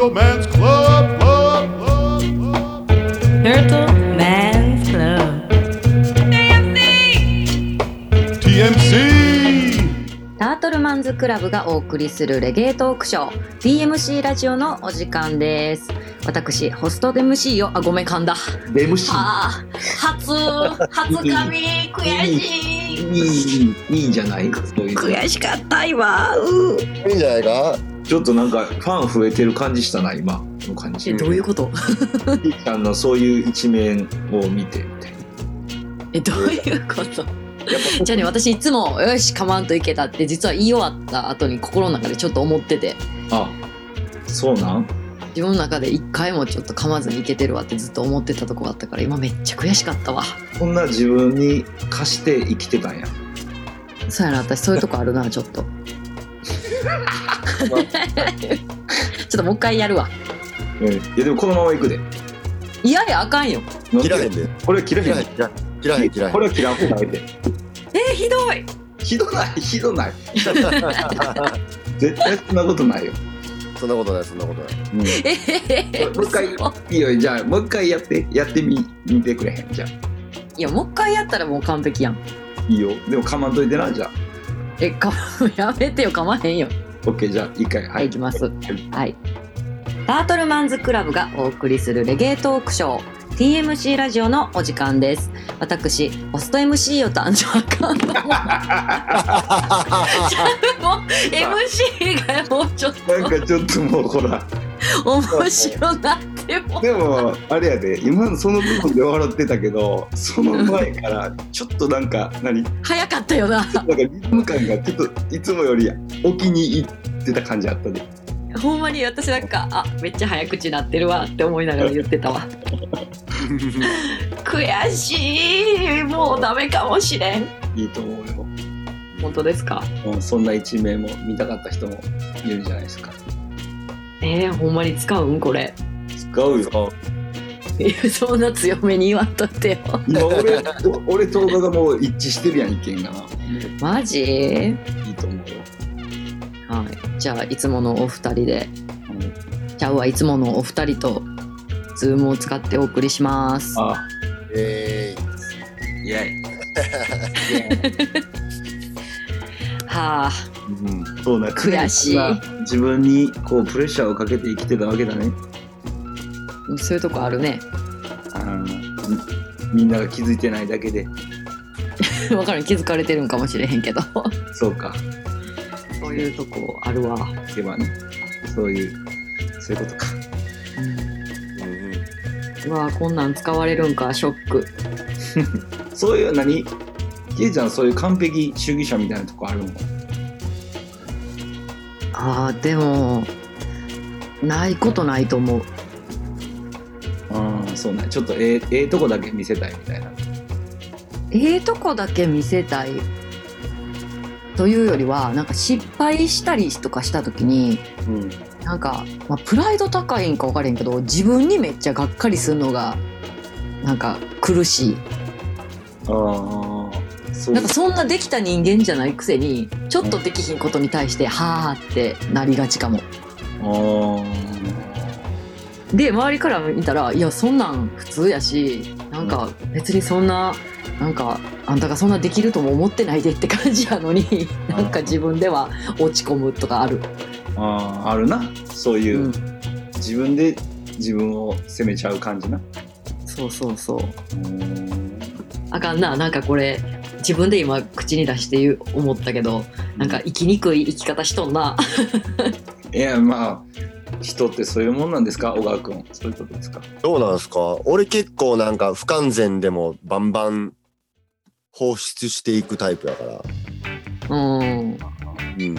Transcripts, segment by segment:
Turtle Man's Club. Club, club, club. Turtle Man's Club. TMC. タートルマンズクラブがお送りするレゲエトークショー。TMC ラジオのお時間です。私ホスト MC をあごめん噛んだ MC あー初初髪悔しい。いいいいんじゃないそういうの。悔しかった今。うー。いいんじゃないか？ちょっとなんかファン増えてる感じしたな今の感じ。えどういうこと？ひーちゃんのそういう一面を見てみたいな。えどういうこと？じゃあね私いつもよしかまんといけたって実は言い終わった後に心の中でちょっと思ってて。ぱあそうなん？自分の中で一回もちょっと噛まずにいけてるわってずっと思ってたとこがあったから今めっちゃ悔しかったわ。こんな自分に貸して生きてたんや。そうやな私そういうとこあるなちょっとちょっともう一回やるわ。うん。いやでもこのまま行くで。いやいやあかんよ。切らへんでこれ切らへん切らへん切らへん切らへん切らへん。これは切らんほうがいいで。えー、ひどい。ひどないひどない。絶対そんなことないよ、そんなことないそんなことない。うん。えー、もう一回嘘いいよじゃあもう一回やってやってみ見てくれへんじゃあ。いやもう一回やったらもう完璧やん。いいよ。でもかまんといてなじゃあえか やめてよかまへんよ。OK じゃあ一回はい、いきます。はい。タートルマンズクラブがお送りするレゲエトークショー TMC ラジオのお時間です。私、ホスト MC を担当。あかんもう MC がもうちょっなんかちょっともうほら。と面白なっても。でもあれやで。今のその部分で笑ってたけどその前からちょっとなんか何？なんか早かったよな。リズム感がちょっといつもより置きにいってた感じあったで。ほんまに私なんかあめっちゃ早口なってるわって思いながら言ってたわ。悔しい。もうダメかもしれん。いいと思うよ。本当ですか？うんそんな一面も見たかった人もいるんじゃないですか。えー、ほんまに使うん？これ。使うよ。いや そんな強めに言わんとってよ。今俺お俺と動画がもう一致してるやん意見が。なマジ？いいと思うよ、はい。じゃあ、いつものお二人で、うんちゃうはいつものお二人と、ズームを使ってお送りします。あ。えイ。エイ。はあ、うん、そうだ悔しい。自分にこうプレッシャーをかけて生きてたわけだねそういうとこあるね。あのみみんなが気づいてないだけで わかる気づかれてるんかもしれへんけど。そうかそういうとこあるわ。いけばねそういうそういうことかーうんうわこんなん使われるんか、ショック。そういう何？キエちゃんそういう完璧主義者みたいなとこあるの？ああ、でも、ないことないと思う。そうねちょっとええええとこだけ見せたいみたいな。ええとこだけ見せたい？というよりは、なんか失敗したりとかした時に、うん。なんか、まあ、プライド高いんか分からへんけど自分にめっちゃがっかりするのがなんか苦しい。ああそう。なんかそんなできた人間じゃないくせにちょっとできひんことに対して「はあ」ってなりがちかも。あで周りから見たら「いやそんなん普通やしなんか別にそんななんかあんたがそんなできるとも思ってないで」って感じやのに なんか自分では落ち込むとかある、ああるな。そういう、うん、自分で自分を責めちゃう感じな。そうそうそう。うん。あかんな。なんかこれ自分で今口に出して言う思ったけどなんか生きにくい生き方しとんな。いやまあ人ってそういうもんなんですか？小川君。そういうことですか？どうなんすか？俺結構なんか不完全でもバンバン放出していくタイプやから。うん。うん。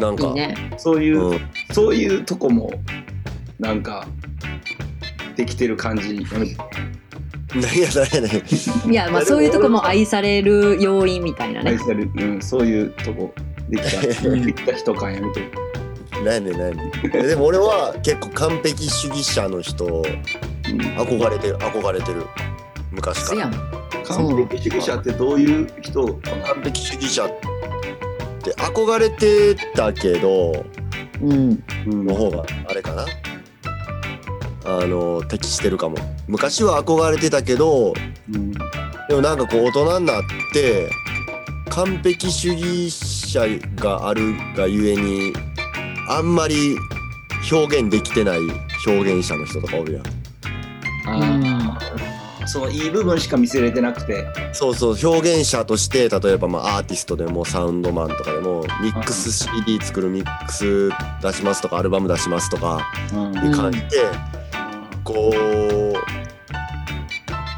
なんか。いいね。そういう、うん、そういうとこもなんかできてる感じやめて何や何やねん。いやまあそういうとこも愛される要因みたいなね。愛される、うん、そういうとこできた。できた人感やめて何やねん何？やねんえでも俺は結構完璧主義者の人うん憧れてる憧れてる。昔から。すやん。完璧主義者ってどういう人？完璧主義者って憧れてたけどうんうん。の方があれかな。あの適してるかも。昔は憧れてたけどうん。でもなんかこう大人になって完璧主義者があるがゆえにあんまり表現できてない表現者の人とかおるやん。あー。そのいい部分しか見せれてなくて。そうそう表現者として例えばまあアーティストでもサウンドマンとかでもミックス CD 作るミックス出しますとかアルバム出しますとかうん。いう感じで、こう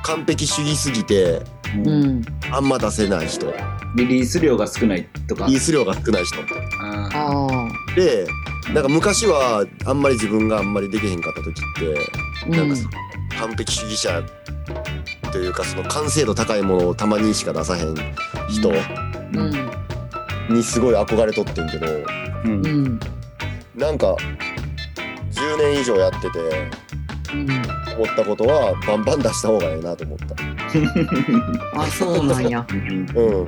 完璧主義すぎてうん。あんま出せない人。リリース量が少ないとか。リリース量が少ない人。あああでなんか昔はあんまり自分があんまりできへんかった時ってなんかその完璧主義者というかその完成度高いものをたまにしか出さへん人うん。にすごい憧れとってんけどうん。うん。なんか10年以上やっててうん思ったことはバンバン出した方がええなと思った。あそうなんや。うん。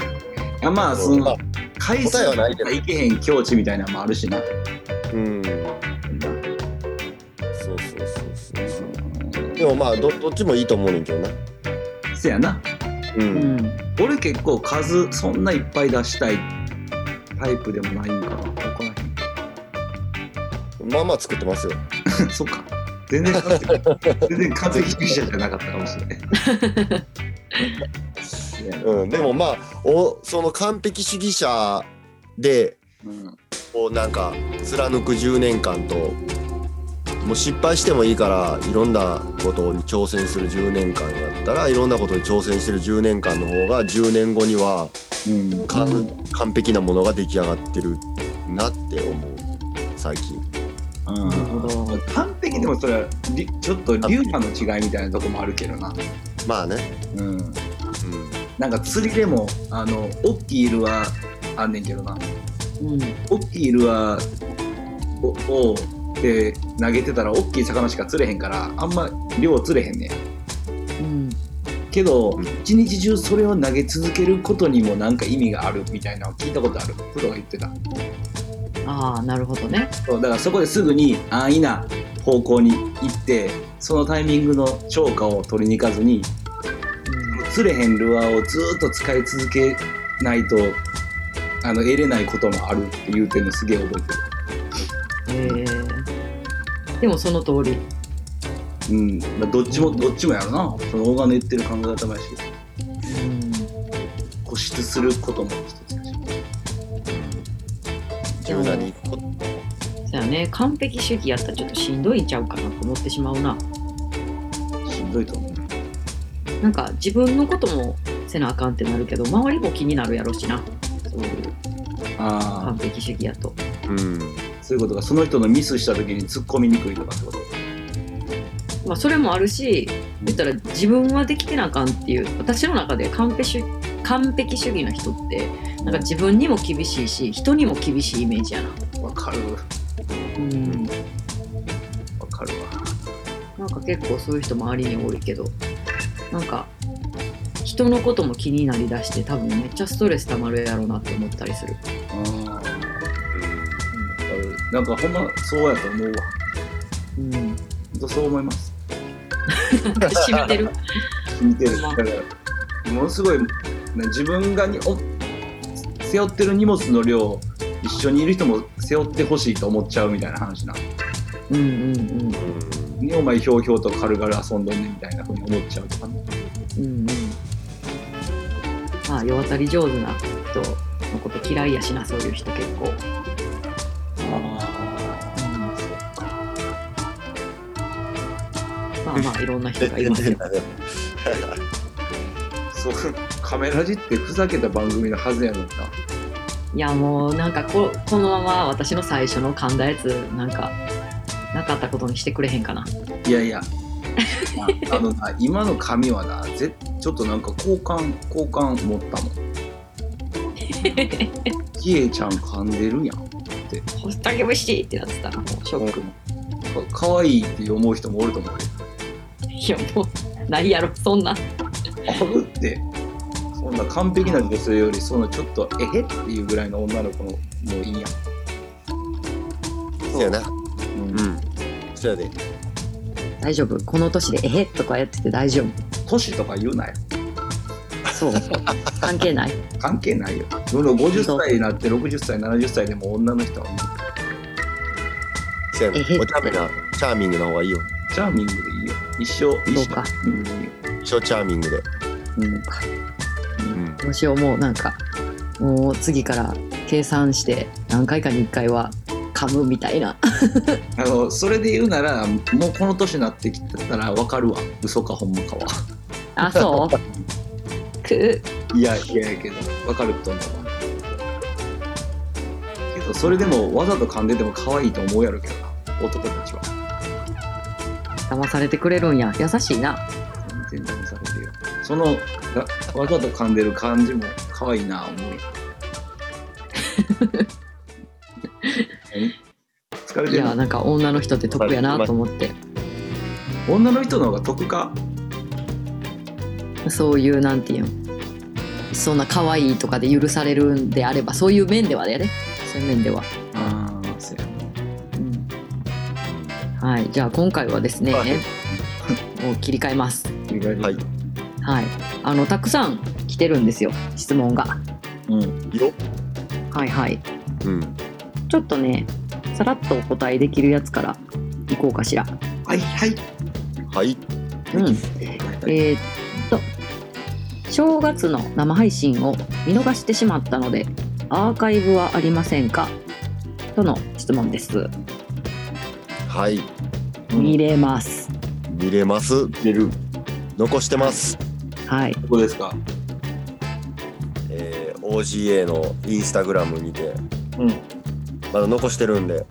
あまあそのまあ回数ないけどいけへん境地みたいなのもあるしなうん。そうそうそうそう。でもまあどどっちもいいと思うねんけどな。せやなう。うんん俺結構数そんないっぱい出したいタイプでもないんかな分からへまあまあ作ってますよ。ん そっか全然全然完璧主義者じゃなかったかもしれない いやうん。でもまあおその完璧主義者でうんこうなんか貫く10年間ともう失敗してもいいからいろんなことに挑戦する10年間やったらいろんなことに挑戦してる10年間の方が10年後にはうん完璧なものが出来上がってるなって思う最近。ななるほど完璧でもそれはりちょっと流派の違いみたいなとこもあるけどなまあね。うんうん。なんか釣りでもあの大きいイルはあんねんけどな。うん。大きいイルはををで投げてたら大きい魚しか釣れへんからあんま量釣れへんねん。うん。けどうん。一日中それを投げ続けることにもなんか意味があるみたいなのを聞いたことある。プロが言ってた。ああなるほどね。そうだからそこですぐに安易な方向に行ってそのタイミングの超過を取りに行かずに釣れへんルアーをずーっと使い続けないとあの得れないこともあるって言うてるのすげえ覚えてる。へえ。でもその通り。うん、まあどっちもどっちもやるな。その大金言ってる考え方もやし。うん固執することも一つやし。柔軟にこそやね完璧主義やったらちょっとしんどいんちゃうかなと思ってしまうな。しんどいとなんか自分のこともせなあかんってなるけど周りも気になるやろしな。そういう。あ完璧主義やと。うん。あそういうことがその人のミスした時に突っ込みにくいとかってこと？まあそれもあるし言ったら自分はできてなあかんっていう私の中で完璧主完璧主義な人ってなんか自分にも厳しいし人にも厳しいイメージやな。わかる。うん。わかるわ。なんか結構そういう人周りに多いけどなんか人のことも気になりだして多分めっちゃストレス溜まるやろうなって思ったりする。ああわかるなんかほんまそうやと思うわ。うん。ほんとそう思います。なんか染みてる。見てる。だからものすごいな自分がにお背負ってる荷物の量一緒にいる人も背負ってほしいと思っちゃうみたいな話なうんうんうん。うんにお前ひょうひょうと軽々遊んどんねんみたいなふうに思っちゃうとかねうんうん。まあ世渡り上手な人のこと嫌いやしなそういう人結構。まあまあいろんな人がいますよそうカメラジってふざけた番組のはずやのにないやもうなんかここのまま私の最初の噛んだやつなんかなかったことにしてくれへんかな。いやいや。ああのな今の髪はなぜちょっとなんか好感好感持ったもん。キエちゃん噛んでるやんほったけ節ってなってたらもうショック。もかかわいいって思う人もおると思うよいやもうないやろそんな。あるって。そんな完璧な女性よりそのちょっとえへっていうぐらいの女の子のもういいやん。そうやなうん。うん。そうやで。大丈夫？この年で「え？っ?」とかやってて大丈夫？年とか言うなよ。そう。関係ない？関係ないよ。どんどん50歳になって60歳70歳でも女の人はそうやねえ？へお茶目なチャーミングな方がいいよ。チャーミングでいいよ。一生一生。そうか。チャーミングでいいよ一生チャーミングで。うん。うん。どうしようもうなんかもう次から計算して何回かに1回は噛むみたいな。あのそれで言うならもうこの年になってきたら分かるわ嘘かほんまかは。あそう？く？いやいややけど分かると思うわ。けどそれでもわざと噛んでても可愛いと思うやろけどな男たちは。騙されてくれるんや。優しいな。全然騙されてるよ。そのがわざと噛んでる感じも可愛いな思うよ。何 疲れいてる。やなんか女の人って得やなと思って。女の人の方が得か？そういうなんていうんそんな可愛いとかで許されるんであればそういう面ではね。そういう面では、ああそうやうん。はいじゃあ今回はですね、はい。もう切り替えます。意外にはい。はい。あのたくさん来てるんですよ質問が。うん。よ。はいはい。うん。ちょっとねさらっとお答えできるやつからいこうかしら。はいはい。はい。うん。えーっと正月の生配信を見逃してしまったのでアーカイブはありませんか？との質問です。はい。見れます。見れます。出る。残してます。はい。どこですか？えー OGA のインスタグラムにて。うんまだ残してるんで。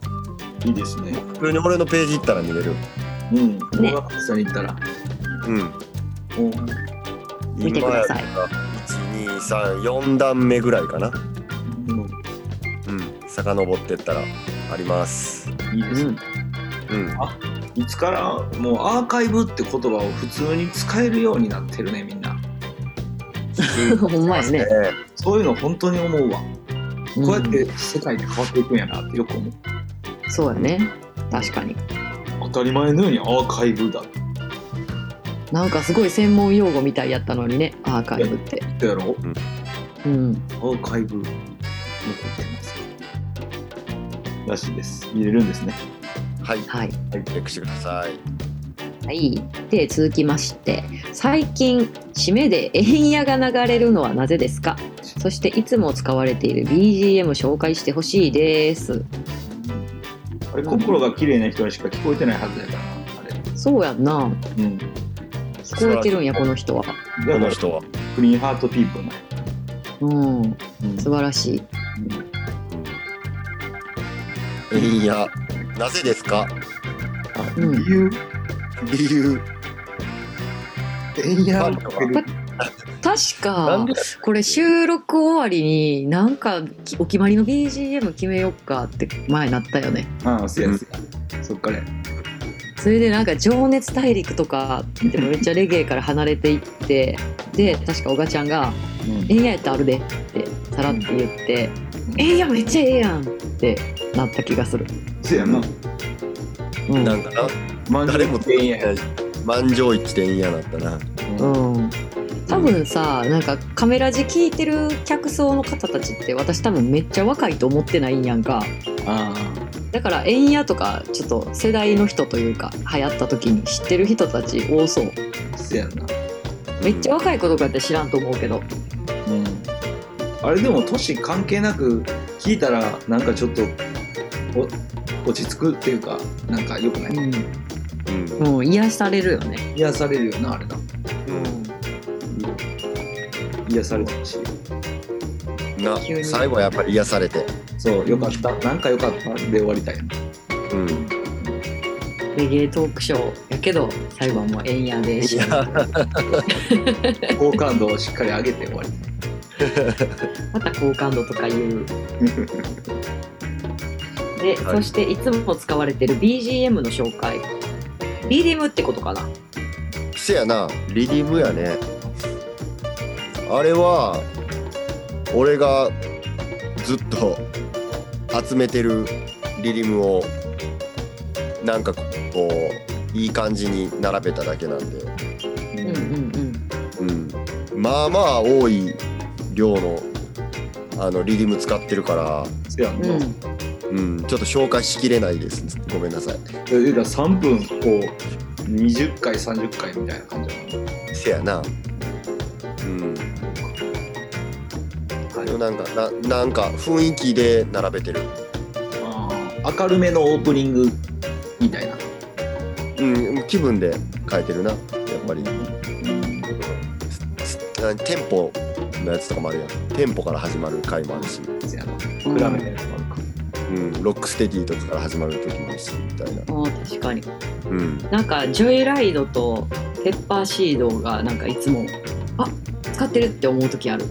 いいですね。普通に俺のページ行ったら見れるうん。ね。動画下に行ったら。うん。お見てください。1234段目ぐらいかな。うん。うん。遡ってったらあります。いいですね。うん。うん。いつからもうアーカイブって言葉を普通に使えるようになってるねみんな。ほんまやね、そういうの本当に思うわ、うんこうやって世界って変わっていくんやなってよく思う。そうやね。確かに。当たり前のようにアーカイブだ。なんかすごい専門用語みたいやったのにねアーカイブって。やろ？うん。アーカイブ残ってます。らしいです。見れるんですね。はい。はい。チェックしてくださいはい。で続きまして最近締めで円矢が流れるのはなぜですか？そしていつも使われている BGM 紹介してほしいです。あれ心が綺麗な人にしか聞こえてないはずやからなあれ。そうやんな。うん。聞こえてるんやこの人はだこの人は。クリーンハートピープルね、うん。うん。素晴らしい。いやなぜですか？あうん理由？理由。え確かこれ収録終わりになんかきお決まりの BGM 決めよっかって前なったよね。ああそうやそうや、そっからや。それでなんか「情熱大陸」とかでもめっちゃレゲエから離れていってで確か小賀ちゃんが「ええやんやったらあるで」ってさらって言って「ええやんめっちゃええやん」ってなった気がする、そうやな。うんなんかな満誰も全員や満場一致で嫌だったな。うん、多分さなんかカメラ字聞いてる客層の方たちって私多分めっちゃ若いと思ってないんやんか。あだから円矢とかちょっと世代の人というか流行った時に知ってる人たち多そう。あそうやな。めっちゃ若い子とかって知らんと思うけど。うん。あれでも年関係なく聞いたらなんかちょっとお落ち着くっていうかなんかよくない、うん。うん。もう癒されるよね。癒されるよなあれな。うん。癒されてほしいな最後はやっぱり癒されて。そうよかった、なんかよかったで終わりたいうん。レゲエトークショーやけど最後はもう円矢でし 好感度をしっかり上げて終わり また好感度とか言う で、はい。そしていつも使われてる BGM の紹介。リディムってことかな？せやな。リディムやね。あれは俺がずっと集めてるリディムをなんかこういい感じに並べただけなんで、うんうん。うん、まあまあ多い量のあのリリム使ってるから、せやんな。うんうんうん、ちょっと紹介しきれないです。ごめんなさい。え言うたら3分こう20回30回みたいな感じなの？せやな。うん。でもなんかななんか雰囲気で並べてる。あー明るめのオープニングみたいな。うん気分で変えてるな。やっぱり。なテンポのやつとかもあるやん。テンポから始まる回もあるし、せやな。暗めのやつ。うん、ロックステディとかから始まる時もあるしみたいな。確かに。うん。なんかジョイライドとペッパーシードがなんかいつもあ使ってるって思う時ある。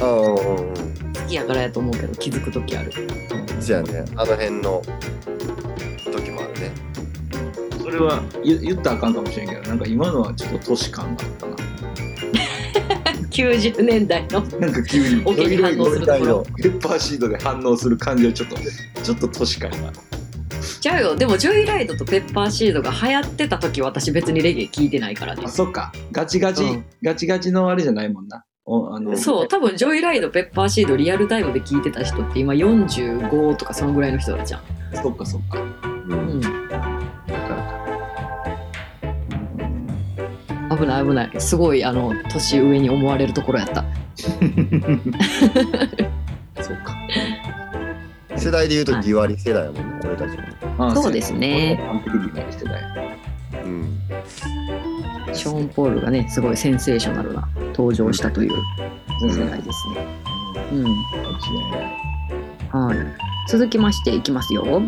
ああうんうん。うん好きやからやと思うけど気づく時ある。せやねあの辺の時もあるね。それは言言ったらあかんかもしれんけど、なんか今のはちょっと都市感があったな。90年代のなんか急にオケに反応するところ。ペッパーシードで反応する感じはちょっとちょっと都市感が。ちゃうよ。でもジョイライドとペッパーシードが流行ってた時私別にレゲエ聞いてないからね。あそっか。ガチガチ、うん。ガチガチのあれじゃないもんな。おあのそう。多分ジョイライドペッパーシードリアルタイムで聞いてた人って今45とかそのぐらいの人だじゃん、そっかそっか。ううん危ない危ない。すごいあの年上に思われるところやった。そっか。世代で言うと2割世代やもんね俺たちも。あそうですね。完璧に理解してたようん。ショーン・ポールがねすごいセンセーショナルな登場したという世代ですね、うん。間違いないはい、続きましていきますよ。はい。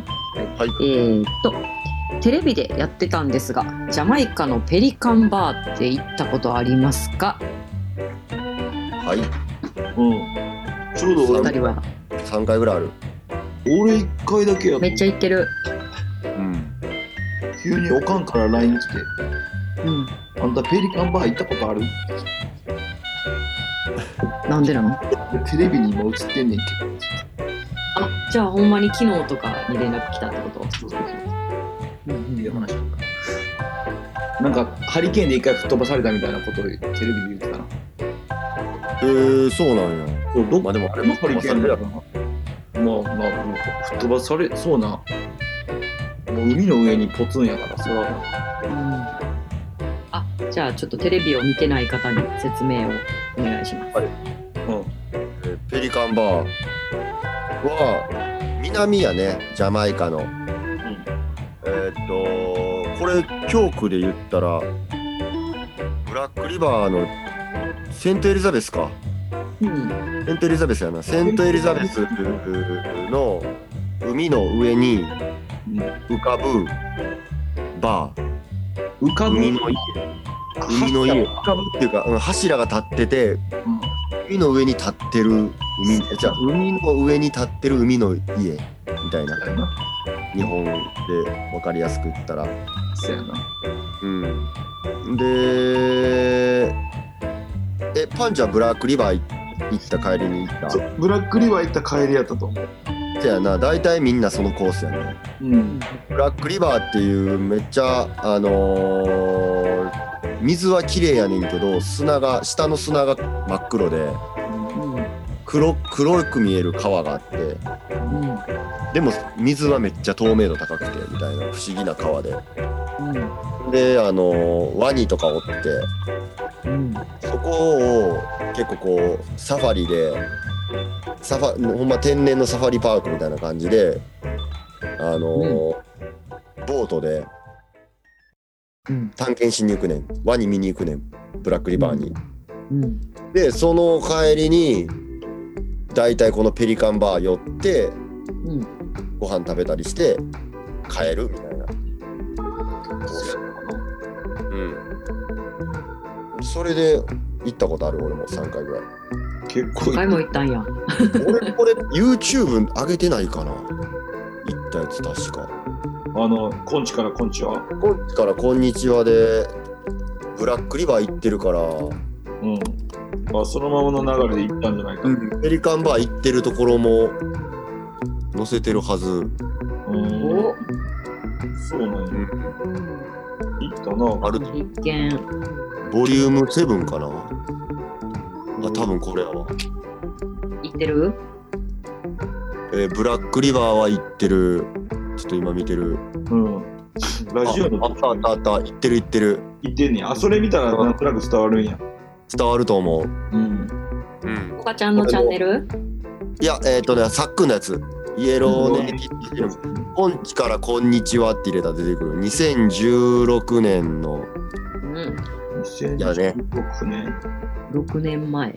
えーっとテレビでやってたんですがジャマイカのペリカンバーって行ったことありますか？はい。うん。ちょうど俺二人は。3回ぐらいある。俺一回だけやとめっちゃ行ってる。うん。急におかんから LINE 来て。うん、「あんたペリカンバー行ったことある?」なんでなの？テレビに今映ってんねんけあじゃあほんまに昨日とかに連絡来たってこと？なんかハリケーンで一回吹っ飛ばされたみたいなことをテレビで言ってたな。えー、そうなんや。どっまあでもあれもハリケーンだよな。まあまあ吹っ飛ばされそうなもう海の上にポツンやからそらうん。あじゃあちょっとテレビを見てない方に説明をお願いします。うん。えーペリカンバー。は南やねジャマイカの教区で言ったらブラックリバーのセントエリザベスか。うん。セントエリザベスやな。セントエリザベスの海の上に浮かぶバー。浮かぶ？海の家。海の家。浮かぶっていうか、うん、柱が立ってて海の上に立ってる海じゃあ海の上に立ってる海の家みたいな日本で分かりやすく言ったら。そうやな。うん。でえパンチはブラックリバー行った帰りに行った？ブラックリバー行った帰りやったと思う。せやな大体みんなそのコースやね。うん。ブラックリバーっていうめっちゃあのー水は綺麗やねんけど砂が下の砂が真っ黒で。うん黒黒く見える川があってうんでも水はめっちゃ透明度高くてみたいな不思議な川で。うんであのーワニとかおってうんそこを結構こうサファリでサファほんま天然のサファリパークみたいな感じであのーボートでうん探検しに行くねん。ワニ見に行くねん。ブラックリバーに。うん。でその帰りに大体このペリカンバー寄ってうんご飯食べたりして帰るみたいな。うん。それで行ったことある俺も3回ぐらい。結構何回も行ったんや。俺これ YouTube 上げてないかな行ったやつ確か。あのコンチからコンチは？こっちから「こんにちは」でブラックリバー行ってるから、うんあそのままの流れで行ったんじゃないか。なペリカンバー行ってるところも載せてるはず。うん。おそうなんや。うん。行ったな。あるボリューム7かな。あ多分これやわ、行ってる？えーブラックリバーは行ってる。ちょっと今見てる。うん。ラジオのああったあったあった。行ってる行ってる。行ってんねや。あ、それ見たらなんとなく伝わるんや。伝わると思う。うん。うんおかちゃんのチャンネル？いやえっ、とねさっくんのやつ。イエローネイティブ今期からこんにちはって入れたら出てくる。2016年の。うんやね2016年。6年前。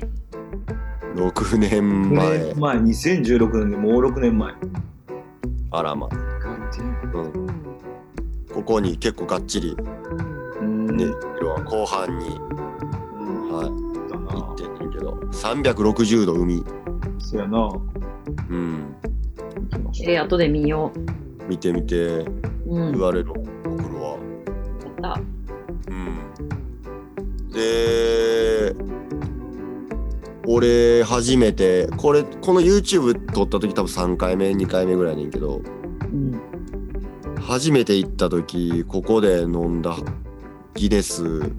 6年6前年前、2016年でもう6年前。あらま。うん。ここに結構がっちり。うん。ね、要は後半に、うんはい、行ってんねんけど。360度海、そうやな。うん。えー、後で見よ見てみて。ううん。言われる送るわ、やった。うん、で俺初めてこれこの YouTube 撮った時多分3回目2回目ぐらいやねんけど。うん。初めて行った時ここで飲んだギネス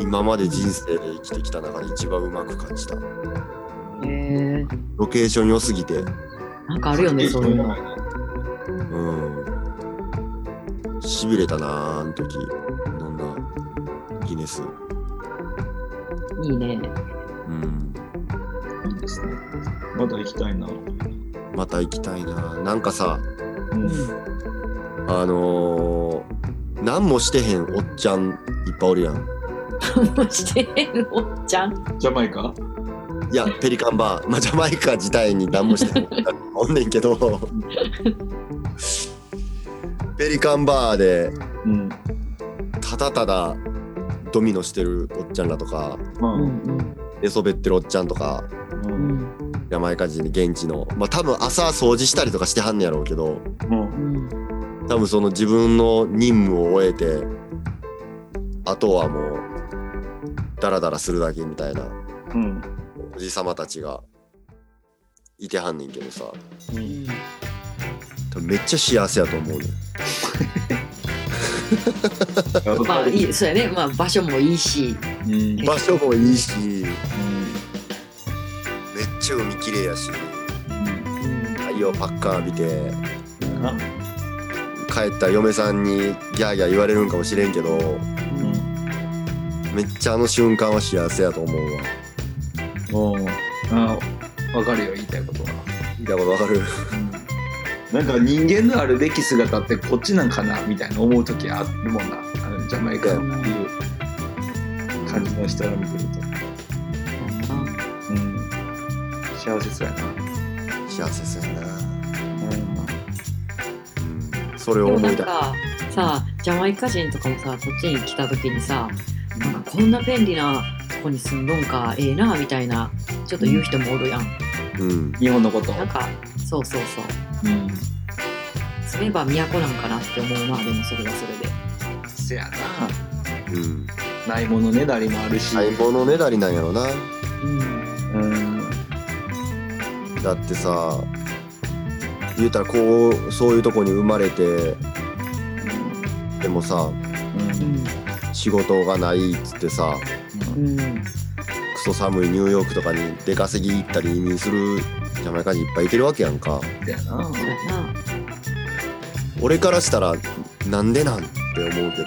今まで人生で生きてきた中で一番うまく感じたへえロケーション良すぎてなんかあるよねそういうのうん。しびれたなあ、あの時。飲んだギネス。いいねうん。いいですね。まだ行きたいな。また行きたいななんかさ、うん。あのー、何もしてへんおっちゃんいっぱいおるやん。もしてへんおっちゃん。ジャマイカ？いや、ペリカンバー。まあ、ジャマイカ自体に何もしてへん。おんねんけど、ペリカンバーで、うん。ただただドミノしてるおっちゃんらとか、まあ、ううん。ん寝そべってるおっちゃんとか、うん。うんジャマイカ人現地の。まあ多分朝掃除したりとかしてはんねやろうけどうん。うん。多分その自分の任務を終えてあとはもうダラダラするだけみたいな。うん。おじさまたちが。いてはんねんけどさ。うん。多分めっちゃ幸せやと思うねまあいいそうやね。まあ場所もいいし。うん。場所もいいし。うん。めっちゃ海きれいやし。うん。太陽パッカー浴びてな帰った嫁さんにギャーギャー言われるんかもしれんけど。うん。めっちゃあの瞬間は幸せやと思うわ。おうあわかるよ言いたいことは、見たことわかる？なんか人間のあるべき姿ってこっちなんかなみたいな思う時あるもんな。あのジャマイカっていう感じの人が見てると、うん、幸せそうやな、幸せそうやな。うん。それをでも思出ないんかさジャマイカ人とかもさこっちに来た時にさなんかこんな便利なとこに住んどんかええなみたいなちょっと言う人もおるやん。うん。日本のこと、なんかそうそうそう。うん、住めば都なんかなって思うなでもそれはそれで。せやな。うん。ないものねだりもあるし、相棒のねだりなんやろな。うん。うんだってさ言うたらこうそういうとこに生まれてでもさうん仕事がないっつってさうんクソ寒いニューヨークとかに出稼ぎ行ったり移民するジャマイカ人いっぱいいてるわけやんか。俺からしたらなんでなんって思うけど。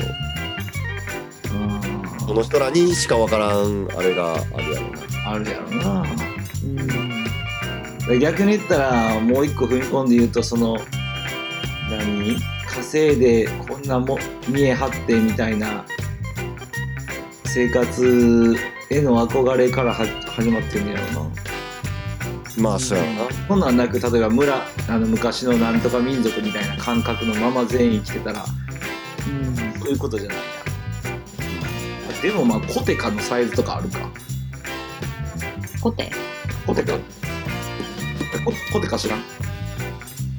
この人らにしかわからんあれがあるやろな。あるやろな。うん。で逆に言ったらもう一個踏み込んで言うとその何？稼いでこんなも見え張ってみたいな生活への憧れからは始まってるんやろな。まあそうやろな。こんなんなく例えば村あの昔のなんとか民族みたいな感覚のまま全員生きてたらうん。そういうことじゃない。やあでもまあコテカのサイズとかあるか。コテ？コテカ。ココテカ知らん？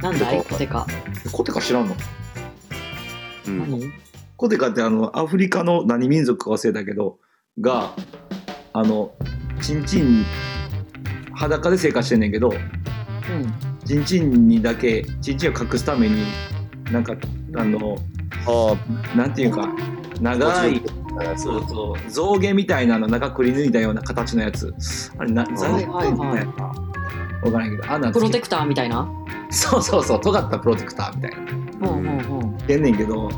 なんだい？コテかコテカ知らんの？うん。何？コテカってあのアフリカの何民族か忘れたけどがあのチンチン裸で生活してんねんけどうん。チンチンにだけチンチンを隠すためになんかあのあなんていうか長いあそうそう象牙みたいなの中くり抜いたような形のやつ。あれなザはいはいはいみたいなわからんけどあんなんプロテクターみたいな？そうそうそう尖ったプロテクターみたいな。ほうほうほうつけんねんけど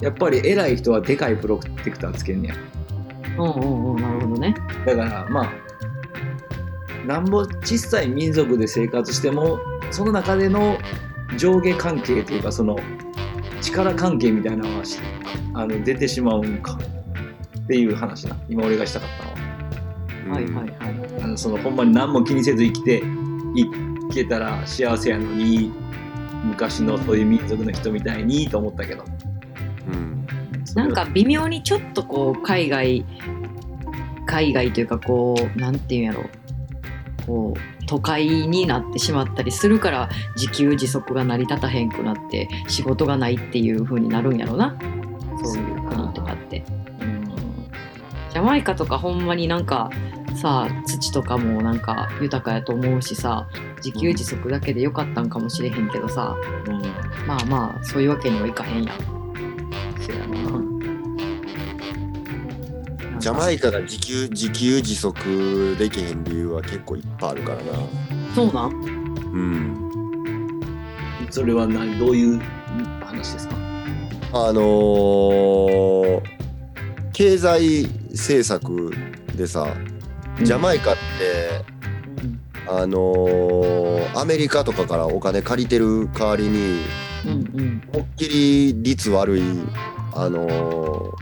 やっぱり偉い人はでかいプロテクターつけんねや。うんうんうんなるほどね。だからまあなんぼ小さい民族で生活してもその中での上下関係というかその力関係みたいなのあの出てしまうんか。っていう話な今俺がしたかったのは。はいはいはい。あのそのほんまに何も気にせず生きていけたら幸せやのに昔のそういう民族の人みたいにと思ったけどなんか微妙にちょっとこう海外海外というかこうなんていうんやろ。こう都会になってしまったりするから自給自足が成り立たへんくなって仕事がないっていう風になるんやろな。そういう国とかって。うん。ジャマイカとかほんまになんかさ土とかもなんか豊かやと思うしさ自給自足だけでよかったんかもしれへんけどさ。うん。まあまあそういうわけにはいかへんやん。そやなジャマイカが自給自給自足できへん理由は結構いっぱいあるからな。そうなん？うん。それは何？どういう話ですか？あのー経済政策でさジャマイカって、あのーアメリカとかからお金借りてる代わりにうんうん。思いっきり率悪いあのー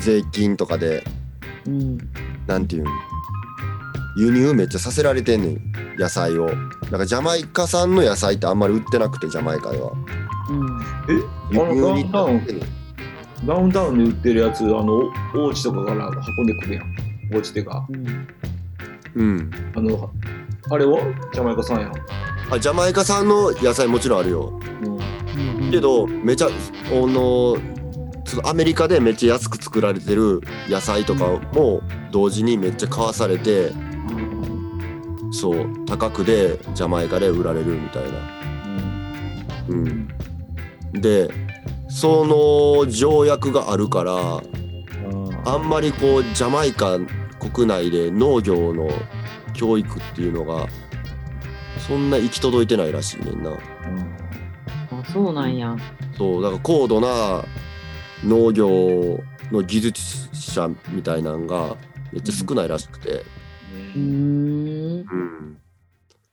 税金とかでうん。なんていうん輸入めっちゃさせられてんねん野菜を。だからジャマイカ産の野菜ってあんまり売ってなくてジャマイカでは。うん。え？輸あのダウ入にンダウンタウンで売ってるやつあのおお家とかから運んでくるやん。お家ってか。うん。うん。あのあれは？ジャマイカ産やん、あジャマイカ産の野菜もちろんあるよ。うん、うんけどめちゃあのアメリカでめっちゃ安く作られてる野菜とかも同時にめっちゃ買わされてそう高くでジャマイカで売られるみたいな。うん、でその条約があるからあんまりこうジャマイカ国内で農業の教育っていうのがそんな行き届いてないらしいねんな。あそうなんや。そうだから高度な農業の技術者みたいなんがめっちゃ少ないらしくて、うーん。うん、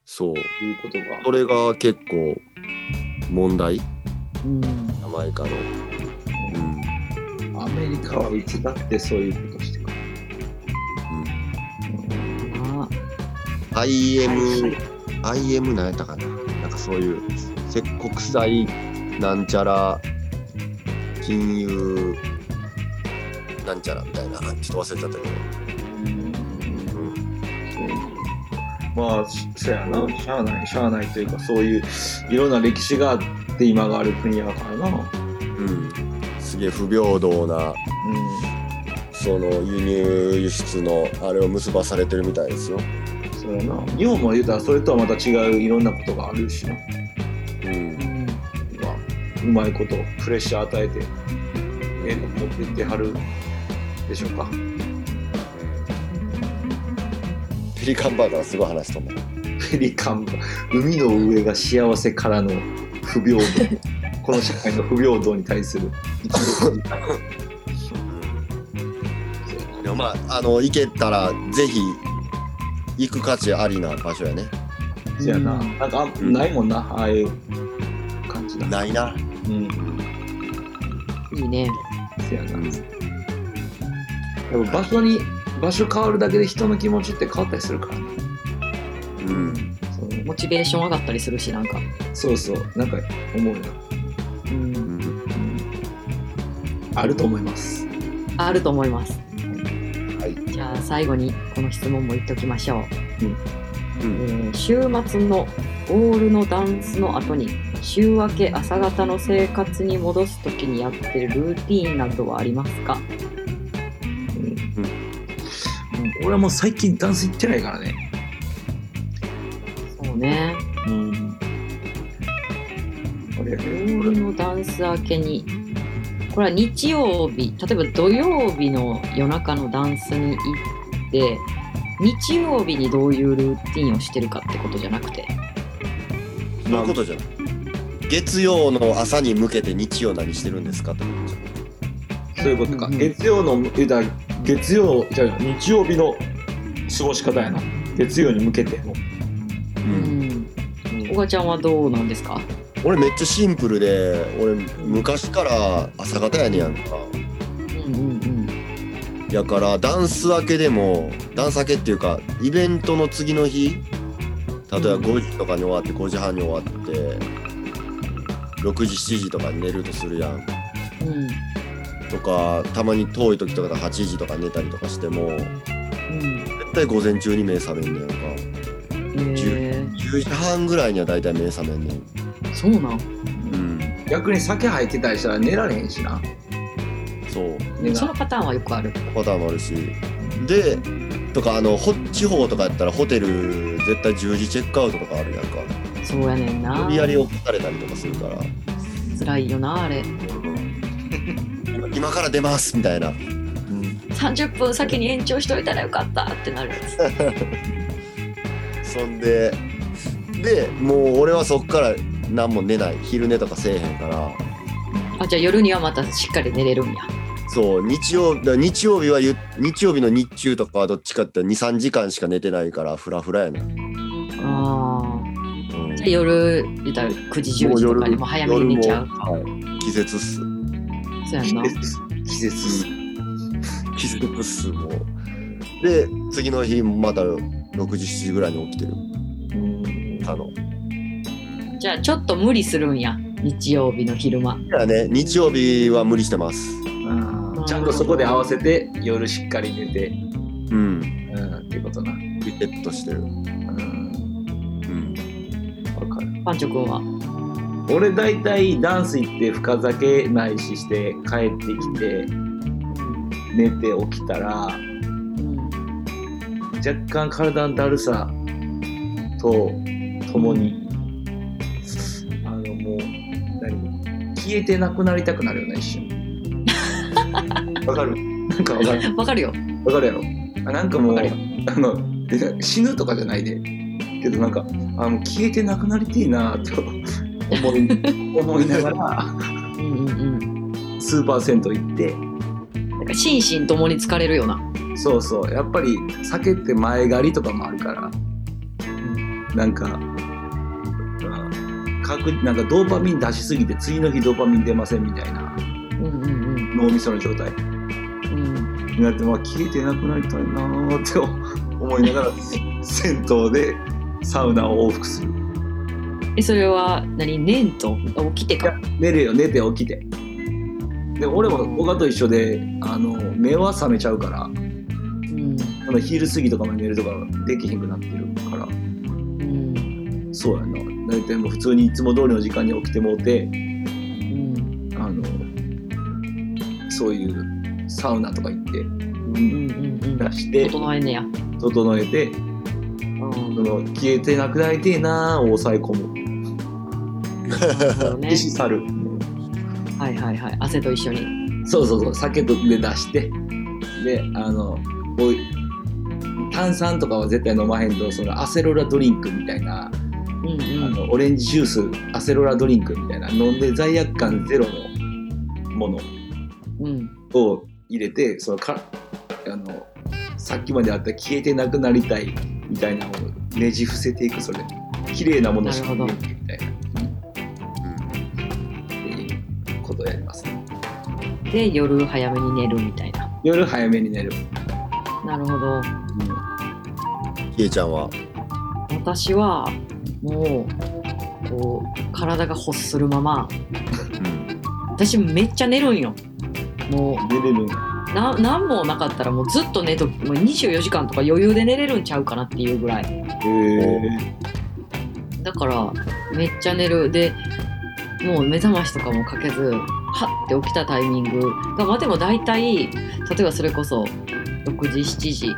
そう。いうことが。それが結構問題。ジうん。ャマイカの。うん。アメリカはいつだってそういうことしてくる。あ。IM、IM 何やったかな。なんかそういうせ国際なんちゃら金融なんちゃらみたいなちょっと忘れちゃったけど、まあ、しそやな、しゃあない、しゃあないというか、そういういろんな歴史があって今がある国やからな。うん、すげえ不平等なうその輸入輸出のあれを結ばされてるみたいですよ。ん、そうやな。日本も言うたらそれとはまた違ういろんなことがあるしな。うんまいことプレッシャー与えて、え持っていってはるでしょうか。ペリカンバーガーすごい話と思う。ペリカンが海の上が幸せからの不平等 この社会の不平等に対するでもまああの行けたらぜひ行く価値ありな場所やね。そやなうんなんかあうんないもんなああいう感じなないな。うんいいね。そやなでも場所に場所変わるだけで人の気持ちって変わったりするからねうん。そうモチベーション上がったりするし、なんか。そうそうなんか思うな、うん。うん、あると思いますあると思います。はい。じゃあ最後にこの質問も言っておきましょう。うんえー週末のオールのダンスの後に週明け朝方の生活に戻す時にやってるルーティーンなどはありますか？うん、うん、俺はもう最近ダンス行ってないからね。そうね。うん。で曜日のダンス明けにこれは日曜日例えば土曜日の夜中のダンスに行って日曜日にどういうルーティンをしてるかってことじゃなくて。そういうことじゃない月曜の朝に向けて日曜何してるんですかってことじゃんそういうことか、うんうん。月曜の言うたら月曜じゃあ日曜日の過ごし方やな。月曜に向けての、うん。おがちゃんはどうなんですか？俺めっちゃシンプルで俺昔から朝方やねやんか。うんうんうん。やからダンス明けでもダンス明けっていうかイベントの次の日例えばうん。5時とかに終わって5時半に終わって6時7時とかに寝るとするやん。うん。とかたまに遠い時とかで8時とか寝たりとかしてもうん絶対午前中に目覚めんねやん。かへ10時半ぐらいには大体目覚めんねん。えそうなん？うん。逆に酒入ってたりしたら寝られへんしな。そう。そのパターンはよくある。パターンもあるし。でとかあのほ地方とかやったらホテル絶対10時チェックアウトとかあるやんかそうやねんな。無理やり起こされたりとかするから。辛いよなあれ。今 今から出ますみたいな、うん、30分先に延長しといたらよかったってなる。や つそんででもう俺はそっから何も寝ない。昼寝とかせえへんから。あじゃあ夜にはまたしっかり寝れるんや。そう日曜日曜日はゆ日曜日の日中とかはどっちかって23時間しか寝てないからフラフラやね、あう夜言ったら9時10時とかにも早めに寝ちゃう。夜もはい、季節っす。そうやんな。季節季節っすもう。で次の日また6時7時ぐらいに起きてる。あの。じゃあちょっと無理するんや日曜日の昼間。いやね日曜日は無理してます。うん。ちゃんとそこで合わせて夜しっかり寝て。うん。うんっていうことな。リセットしてる。うんパンチョ君は？俺大体ダンス行って深酒ないしして帰ってきて寝て起きたらうん若干体のだるさとともにあのもう何消えてなくなりたくなるよね一瞬。わかる？なんかわかる？わかるよ。わかるやろ？あなんかもうあので死ぬとかじゃないでけどなんかあもう消えてなくなりてえなと 思い 思いながらうんうんうん。スーパー銭湯行って。なんか心身ともに疲れるよな。そうそう。やっぱり酒って前借りとかもあるから。なんか、うん、確なんかドーパミン出しすぎて次の日ドーパミン出ませんみたいな。うんうんうん。脳みその状態。うん。になって、まあ、消えてなくなりたいなーって思いながら銭湯でサウナを往復する。えそれは何？年と起きてか？寝るよ。寝て起きて。で俺も小川と一緒であの目は覚めちゃうからうん。あの昼過ぎとかまで寝るとかできへんくなってるから。うん。そうやな。大体もう普通にいつも通りの時間に起きてもうてうん。あのそういうサウナとか行って、うん出して整えんねや。整えてうんその消えてなくなりてえなーを抑え込む。そうね消し去る。はいはいはい。汗と一緒に。そうそうそう。酒とで出して。であのこう炭酸とかは絶対飲まへんとそのアセロラドリンクみたいな、うんうん。あのオレンジジュースアセロラドリンクみたいな飲んで罪悪感ゼロのもの。うん。を入れてそのかあのさっきまであった消えてなくなりたいみたいな。のをねじ伏せていくそれ。綺麗なものしか見えないみたいな。っていうことをやりますね。で夜早めに寝るみたいな。夜早めに寝る、なるほど。ひえちゃんは？私はもうこう体が欲するまま。私めっちゃ寝るんよ。も寝れるんな何もなかったらもうずっと寝ともう24時間とか余裕で寝れるんちゃうかなっていうぐらい。へえだからめっちゃ寝る。でもう目覚ましとかもかけずはって起きたタイミング。がまあでも大体例えばそれこそ6時7時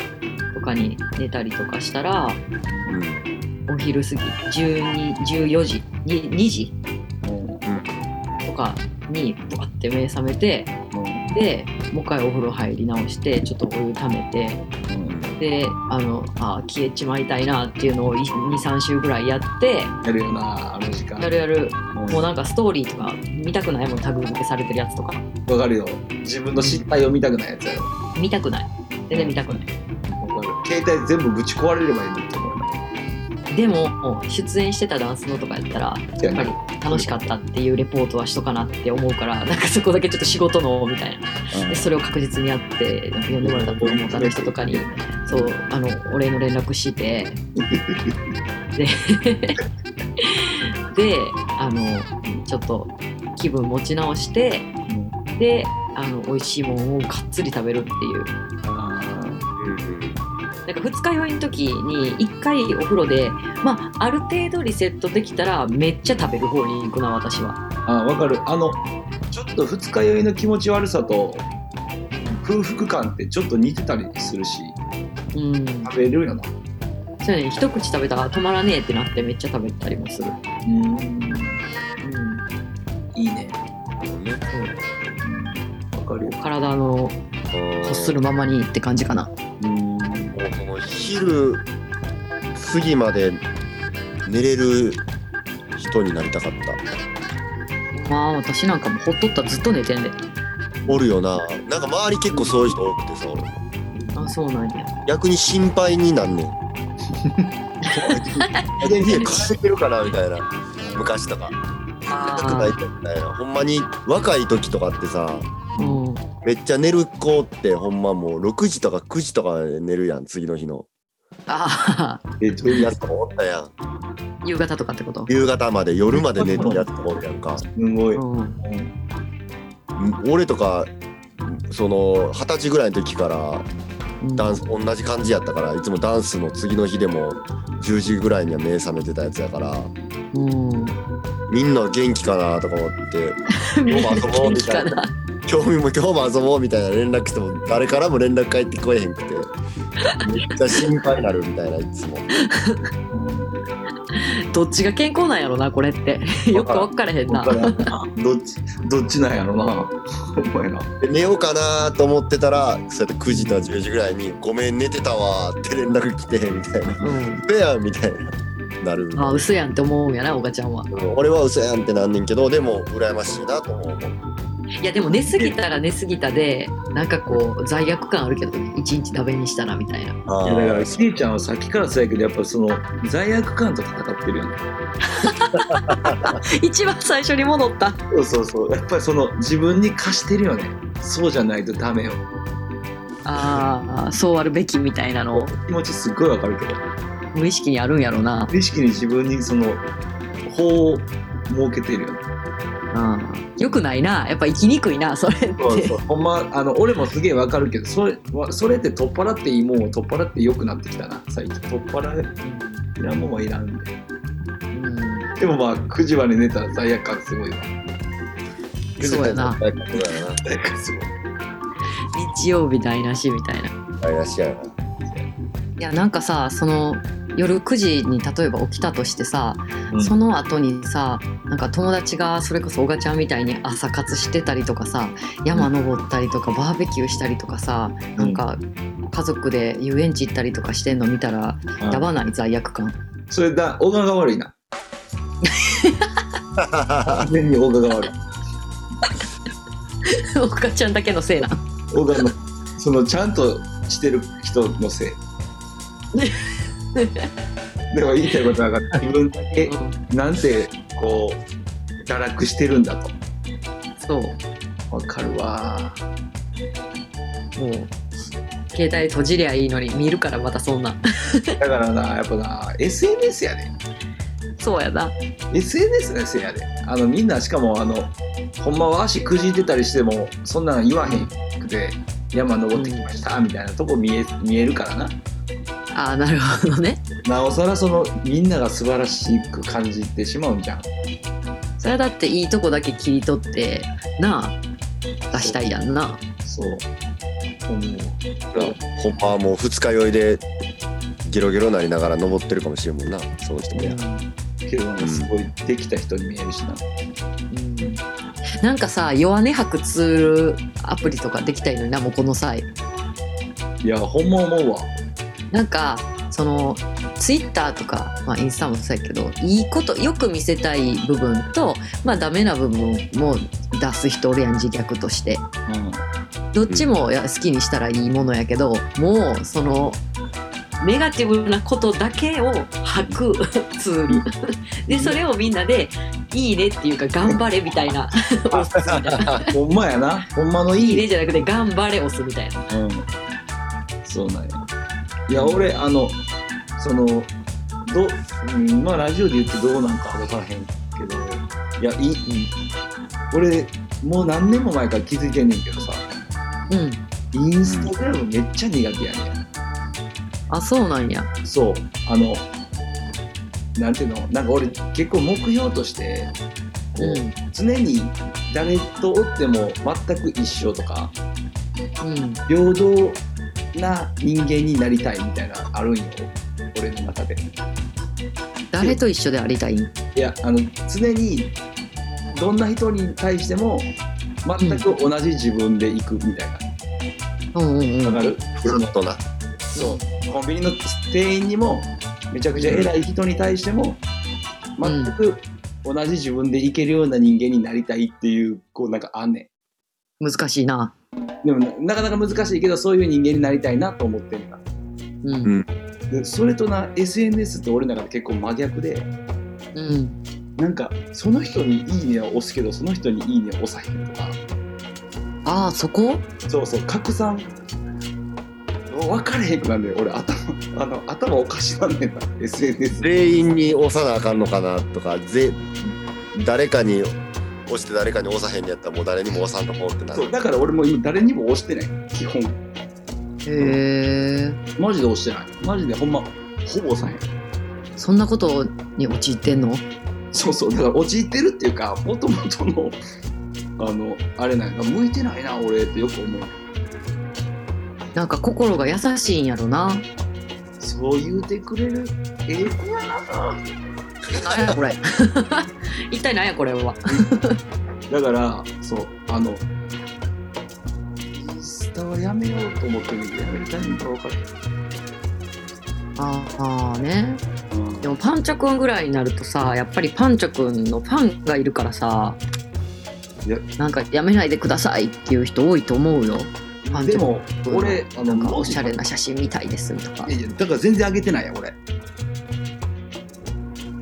とかに寝たりとかしたらお昼過ぎ12 14時に2時とかにバッて目覚めてでもう一回お風呂入り直してちょっとお湯ためてであのあ消えちまいたいなっていうのを23週ぐらいやってやるよなあの時間。やるやる。うん。もうなんかストーリーとか見たくないもんタグ付けされてるやつとか。わかるよ。自分の失態を見たくないやつやろ。見たくない。全然見たくない。わかる。携帯全部ぶち壊れればいいでも出演してたダンスのとかやったらやっぱり楽しかったっていうレポートはしとかなって思うから なんかそこだけちょっと仕事のみたいな。でそれを確実にやってなんか呼んでもらったと思ったの人とかにそうあのお礼の連絡して。でであのちょっと気分持ち直してであの美味しいもんをがっつり食べるっていう。あなんか二日酔いの時に一回お風呂で、まあ、ある程度リセットできたらめっちゃ食べる方に行くな私は。あわかる。あのちょっと二日酔いの気持ち悪さと空腹感ってちょっと似てたりするしうん、食べるよな。そうやね。一口食べたら止まらねえってなってめっちゃ食べたりもする。うん。うん、いいね。ねわかるよ。体の欲するままにって感じかな。昼過ぎまで寝れる人になりたかった。まあ私なんかもうほっとったらずっと寝てんで。おるよな。なんか周り結構そういう人多くてさあそうなんや。逆に心配になんねん。家帰ってるかなみたいな。昔とか。なくないあとみたいなほんまに若い時とかってさーうん、めっちゃ寝る子ってほんまもう6時とか9時とかで寝るやん次の日のあえどういうやつとかおったやん。ー夕方とかってこと夕方まで夜まで寝てるやつとかおるやんか。すごい、うん俺とかその二十歳ぐらいの時からうんダンス同じ感じやったからいつもダンスの次の日でも10時ぐらいには目覚めてたやつやからうん、みんな元気かなとか思ってみんな。遊ぼうみたいなな。興味も今日も遊ぼうみたいな連絡しても誰からも連絡返ってこえへんくてめっちゃ心配になるみたいないつも。どっちが健康なんやろなこれって。よく分からへんな。どっちどっちなんやろなほんまやなで寝ようかなと思ってたらそうやって9時とか10時ぐらいに「ごめん寝てたわ」って連絡来てみたいな。うん「嘘やん」みたいななるあ嘘やんって思うんやなおがちゃんは。俺は嘘やんってなんねんけどでも羨ましいなと思ういやでも寝すぎたら寝すぎたでなんかこう罪悪感あるけどね一日ダメにしたらみたいな。あいやだからーしーちゃんはさっきからそうやけどやっぱその罪悪感と戦ってるよね。一番最初に戻った。そうそうそう。やっぱりその自分に貸してるよね。そうじゃないとダメよ。ああそうあるべきみたいなの。気持ちすっごいわかるけど。無意識にあるんやろうな。無意識に自分にその法を設けてるよねうん。よくないな。やっぱ生きにくいなそれって。そうそう。ほんまあの俺もすげえわかるけどそれわそれって取っ払っていいもんを取っ払ってよくなってきたな最近。取っ払えいらんもんはいらんで。うん。でもまあ9時まで寝たら罪悪感すごいわ。そうやな。罪悪感すごい日曜日台無しみたいな。怪しいやな。いやなんかさその夜9時に例えば起きたとしてさ、うん。その後にさなんか友達がそれこそおがちゃんみたいに朝活してたりとかさ山登ったりとかバーベキューしたりとかさ、なんか家族で遊園地行ったりとかしてんの見たらうん。やばない罪悪感。それだ小川が悪いな。完全に小川が悪い。おがちゃんだけのせいな小川のそのちゃんとしてる人のせい でも言いたいことは自分だけなんてこう堕落してるんだと。そう。わかるわ。もう携帯閉じりゃいいのに見るからまたそんな。だからなやっぱな SNS やで。そうやな。SNS のせいやで。あのみんなしかもあのほんまは足くじいてたりしてもそんなん言わへんくて山登ってきましたみたいなとこ見え見えるからなああなるほどね。なおさらそのみんなが素晴らしく感じてしまうんじゃん。それはだっていいとこだけ切り取ってなあ出したいやんな。そう。思う。ほんまはもう二日酔いでゲロゲロなりながら登ってるかもしれんもんな。そういう人もけどねすごいできた人に見えるしな。うん。なんかさ弱音吐くツールアプリとかできたいのになもうこの際。いやほんま思うわなんかそのツイッターとか、まあ、インスタもそうやけどいいことよく見せたい部分とまあダメな部分も出す人おるやん自虐として。うん。どっちもや好きにしたらいいものやけどもうそのネガティブなことだけを吐くツールでそれをみんなで「いいね」っていうか「頑張れ」みたいな。押すみたいなほんまやな。ほんまの「いい。いいね」じゃなくて「頑張れ」押すみたいな。うん。そうなんやいや俺あのそのどうんまあラジオで言ってどうなんか分からへんけどいやいい、うん。俺もう何年も前から気づいてんねんけどさうん。インスタグラムめっちゃ苦手やねん。あそうなんや。そう。あのなんていうの？なんか俺結構目標としてこう、うん。常に誰とおっても全く一緒とかうん。平等な人間になりたいみたいなあるんよ俺の中で。誰と一緒でありたい？んいやあの常にどんな人に対しても全く同じ自分でいくみたいうんうんうん。かる？フラットな。そう。コンビニの店員にもめちゃくちゃ偉い人に対してもうん全く同じ自分でいけるような人間になりたいっていうこうなんかあんね難しいな。んでもななかなか難しいけどそういう人間になりたいなと思ってんだ。うん。でそれとな SNS って俺の中で結構真逆でうん。なんかその人に「いいね」を押すけどその人に「いいね」を押さへんとか。ああそこ？そうそう拡散？分かれへんくなんで俺頭。あの頭おかしなんねんな SNS 全員に押さなあかんのかなとかぜ誰かに押して誰かに押さへんのやったらもう誰にも押さんとこうってなる。そうだから俺も今誰にも押してない。基本。へえマジで押してない。マジでほんまほぼ押さへん。そんなことに陥ってんの？そうそうだから陥ってるっていうかもともとの あのあれなんや。向いてないな俺ってよく思う。なんか心が優しいんやろな。そう言うてくれるええ子やな何やこれ。一体何やこれは。だからそうあのインスタはやめようと思ってるけどやめるタイミングが分かるああね。うん。でもパンチョくんぐらいになるとさやっぱりパンチョくんのファンがいるからさなんかやめないでくださいっていう人多いと思うよ。でも俺あのおしゃれな写真見たいですとか。いやいやだから全然上げてないやん俺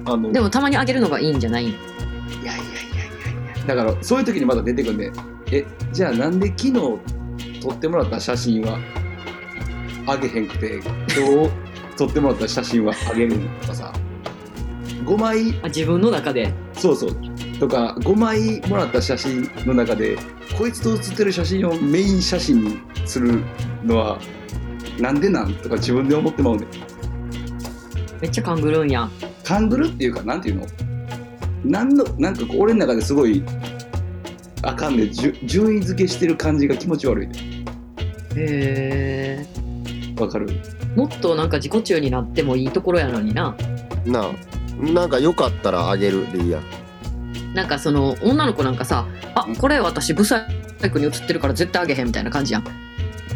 あのでもたまにあげるのがいいんじゃない？いやいやいやいやいや。だからそういう時にまだ出てくるんでえじゃあなんで昨日撮ってもらった写真はあげへんくて今日撮ってもらった写真はあげるんとかさ。5枚あ自分の中で？そうそう。とか5枚もらった写真の中でこいつと写ってる写真をメイン写真にするのはなんでなんとか自分で思ってまうねんめっちゃ勘ぐるんや勘ぐるっていうかなんていうの？なんのなんかこう俺の中ですごいあかんねじゅ順位付けしてる感じが気持ち悪いね。へえわかる？もっとなんか自己中になってもいいところやのにな。なあ。なんかよかったらあげるでいいやんなんかその女の子なんかさ「あこれ私ブサイクに写ってるから絶対あげへん」みたいな感じやん。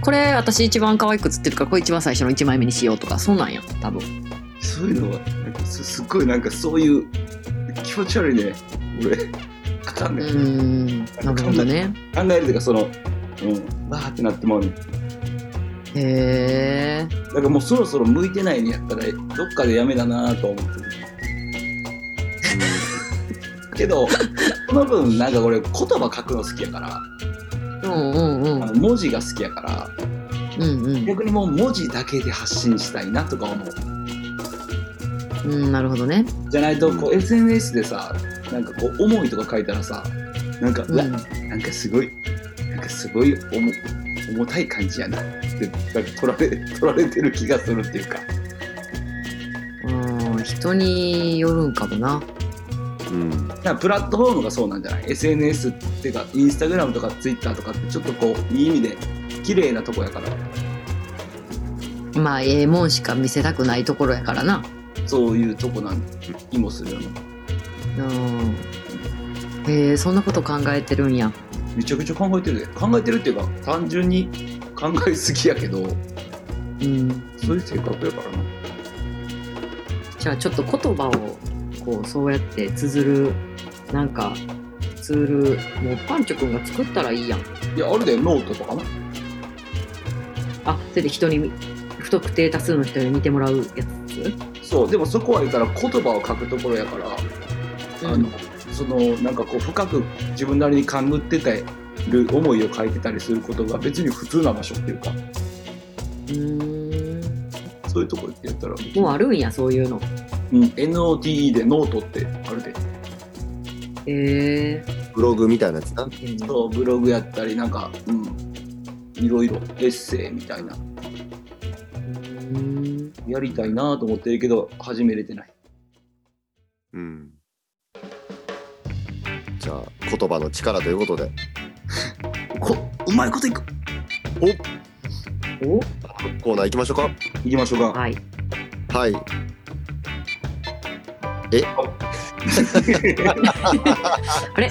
これ私一番可愛く写ってるからこれ一番最初の1枚目にしようとかそんなんやん多分。そういうのはすすっごいなんかそういう気持ち悪いね。俺。あかんね、ん。なるほどね。考えるというかそのうん。わーってなってまうね。へえだからもうそろそろ向いてないんやったらどっかでやめだなとは思ってる。けどその分なんか俺言葉書くの好きやから。うんうんうん。あの文字が好きやから。うんうん。逆にもう文字だけで発信したいなとか思ううんなるほどね。じゃないとこう SNS でさなんかこう思いとか書いたらさなんか、うわうんなんかすごいなんかすごい重重たい感じやなってなんか取られ取られてる気がするっていうか。うん人によるんかもな。うん。なんかプラットフォームがそうなんじゃない ?SNS っていうかインスタグラムとかツイッターとかってちょっとこういい意味で綺麗なとこやから。まあええもんしか見せたくないところやからなそういうとこなん気もするよね。うん。へえそんなこと考えてるんや。めちゃくちゃ考えてるで。考えてるっていうか単純に考えすぎやけどうん。そういう性格やからな。じゃあちょっと言葉をこうそうやって綴るなんかツールもうパンチョくんが作ったらいいやん。いやあるでノートとかな。あそれで人に不特定多数の人に見てもらうやつ？そうでもそこは言ったら言葉を書くところやから、あのそのなんかこう深く自分なりに勘ぐってたる思いを書いてたりすることが別に普通な場所っていうかうーん。そういうところって言ったらもうあるんやそういうの。うん NOTE でノートってあるで。へえ。ブログみたいなやつな。そうブログやったりなんかうんいろいろエッセイみたいな。うんやりたいなと思ってるけど始めれてない。うん。じゃあ、言葉の力ということで、こうまいこといく。お。コーナー行きましょうか。いきましょうか。はい。はい。え？あれ？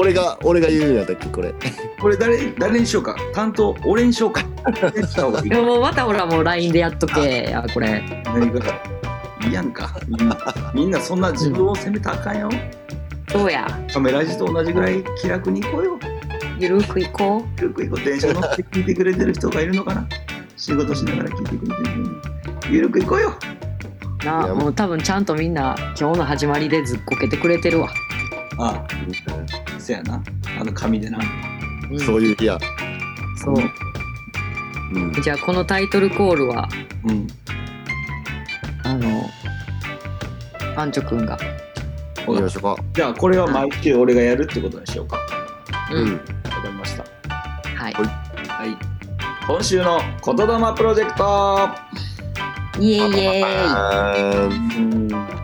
俺が、俺が言うんやったっけ、これ。これ誰誰にしようか？担当俺にしようか。俺にした方がいいもうまたほらもう LINE でやっとけ。やこれ。何が？いいやんか。みんなみんなそんな自分を責めたらあかんよ。そうや。カメラジと同じぐらい気楽に行こうよ。ゆるくいこゆるく行こう。電車乗って聞いてくれてる人がいるのかな？仕事しながら聞いてくれてる人にゆるく行こうよ。うないやもう多分ちゃんとみんな今日の始まりでずっこけてくれてるわ、ああそやな。あの紙でな。うん。そういう日や。そう。うん。じゃあこのタイトルコールはうん。あのパンチョくんが。行きましょうか。じゃあこれは毎週俺がやるってことにしようか。うん、わかりました。はい。はい。今週の言霊プロジェクト。イエイイエイ。うん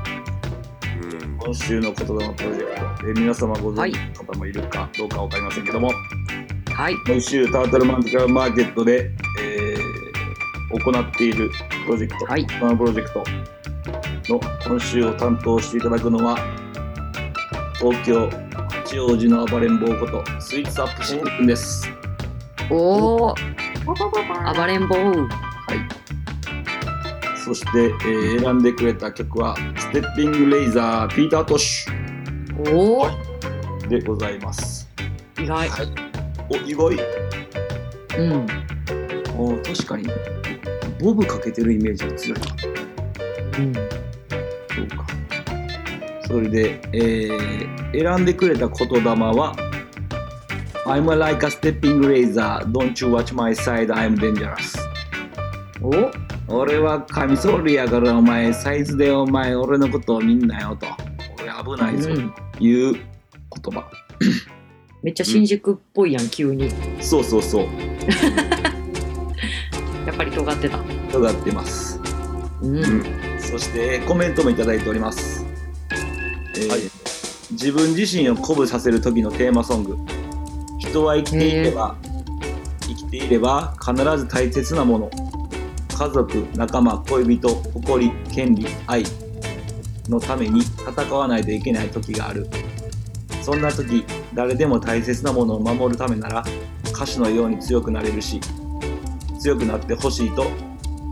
今週の言霊プロジェクト、えー皆様ご存知の方もいるかどうかわかりませんけども、はい。今週タートルマントマーケットで、えー行っているプロジェクト、はい。このプロジェクトの今週を担当していただくのは東京八王子の暴れん坊ことスイーツアップシンくんです。おお暴れん坊。はい。そして、えー選んでくれた曲はステッピングレイザー。ピーター・トッシおおュでございます。意外。お、意外。うん。お確かに。ボブかけてるイメージが強いな。うん。そうか。それで、えー選んでくれた言霊は I'm like a stepping razor. Don't you watch my side. I'm dangerous. お？俺はカミソールやからお前サイズでお前俺のことを見んなよと。俺危ないぞうんという言葉、めっちゃ新宿っぽいやん急に。そうそうそう。やっぱり尖ってた。尖ってます。うん。そしてコメントもいただいております、えーはい。自分自身を鼓舞させる時のテーマソング。人は生きていれば生きていれば必ず大切なもの家族仲間恋人誇り権利愛のために戦わないといけない時があるそんな時誰でも大切なものを守るためなら歌手のように強くなれるし強くなってほしいと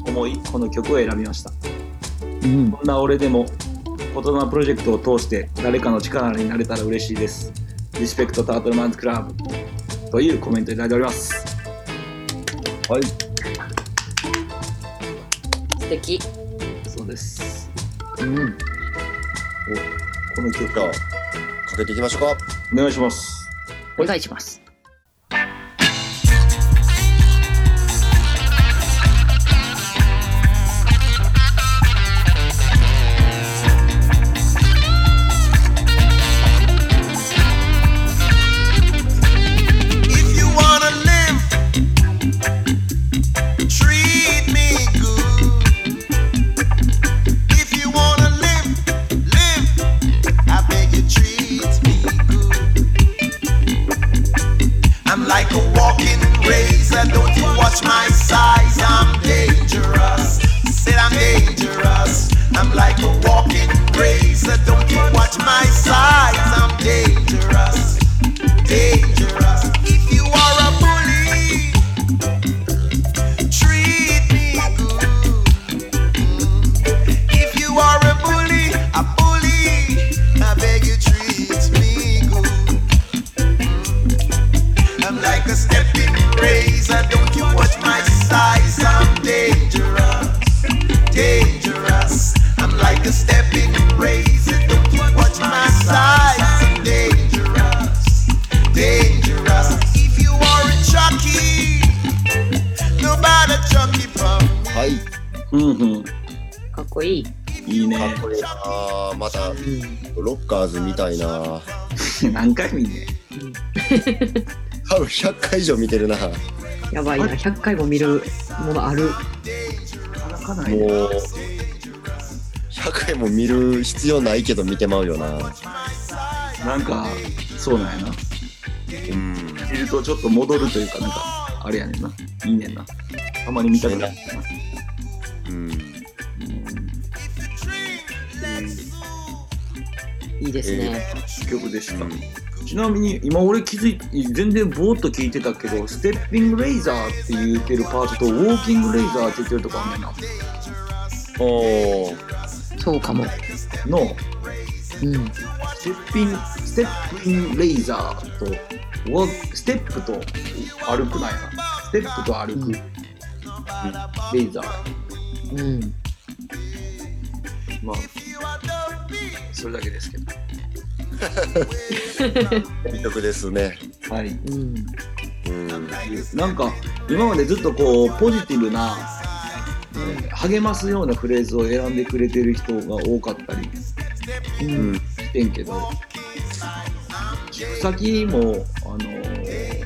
思いこの曲を選びましたうんこんな俺でも言霊プロジェクトを通して誰かの力になれたら嬉しいです。リスペクトタートルマンズクラブというコメントいただいております。はい、素敵そうです。うんこの曲かけていきましょうか。お願いします。お願いします「touch my side. 100回以上見てるなもやばいな、100回も見るものある。なかないうね。100回も見る必要ないけど見てまうよななんか、そうなんやな。うん見るとちょっと戻るというか、なんか、あれやねんな。いいねんな。たまに見たくなる。うんいいですね。曲でした。うんちなみに今俺気づいて全然ぼーっと聞いてたけどステッピングレイザーって言ってるパートとウォーキングレイザーって言ってるとこあんねんなおーそうかも。のうん。ステッピンステップインレイザーとウォーステップと歩くなんやなステップと歩く、うんレイザーうん。まあそれだけですけどいい曲ですねはいうん。うんなんか今までずっとこうポジティブな、えー励ますようなフレーズを選んでくれてる人が多かったりう。うんんしてんけど寄付先も、あのー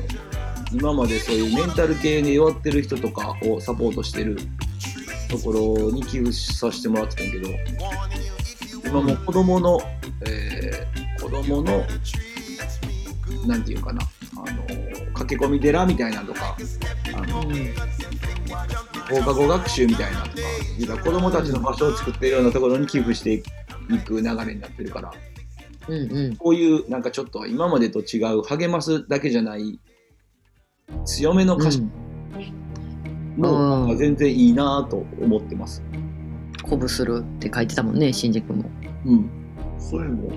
今までそういうメンタル系に弱ってる人とかをサポートしてるところに寄付させてもらってたんやけど今も子供の、えー子供のなんていうかな、あのー駆け込み寺みたいなのとかあの放課後学習みたいなとかいうか子供たちの場所を作っているようなところに寄付していく流れになってるからうん。うん。こういうなんかちょっと今までと違う励ますだけじゃない強めの歌詞もうんなんか全然いいなと思ってます。鼓舞するって書いてたもんね、新宿も。うん。それも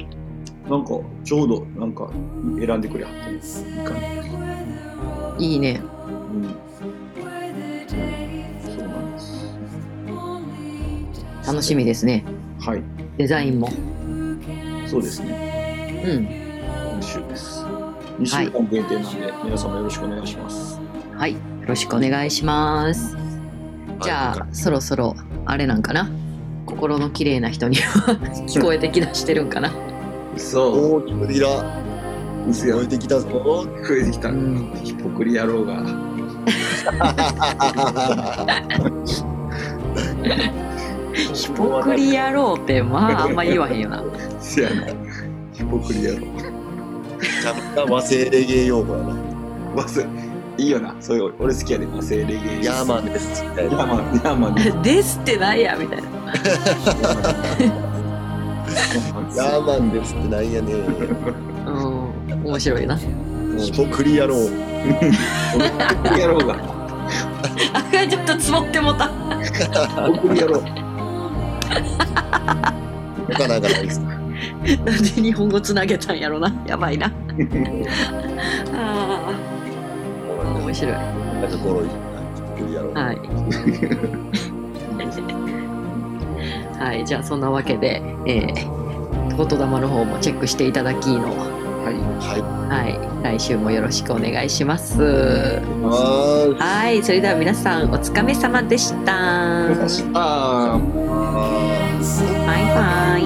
なんかちょうどなんか選んでくれはっていい感じ。いいね。うん。そうなんです。楽しみですね。はい。デザインも。そうですね。うん。今週です。2週間限定なんで、皆様よろしくお願いします。はい。よろしくお願いします。じゃあ、そろそろ、あれなんかな心の綺麗な人には 聞こえてきだしてるんかな。そう。大きくリラ嘘や聞こえてきたぞ増えてきた。うんヒポクリ野郎が。ヒポクリ野郎って、まあ、あんま言わへんよな。せやな。ヒポクリ野郎。ちゃんと和製レゲエ用語やなまず、いいよな。そういう、俺好きやで、和製レゲエ。ヤーマンですヤーマンです。ですってないや、みたいな。ヤーマンですってなんやねうん。面白いな。ヒポクリ野郎ヒポクリ野郎が。あ、ちょっとつぼってもた。ヒポクリ野郎。他なんかないですか？なんで日本語つなげたんやろな。やばいな。ああ、面白い。なんかゴロいヒポクリ野郎はい。はい、じゃあそんなわけで、えー、言霊の方もチェックしていただきの、はい。ははい、来週もよろしくお願いします。いははい、それでは皆さんお疲れ様でした。バイバイ。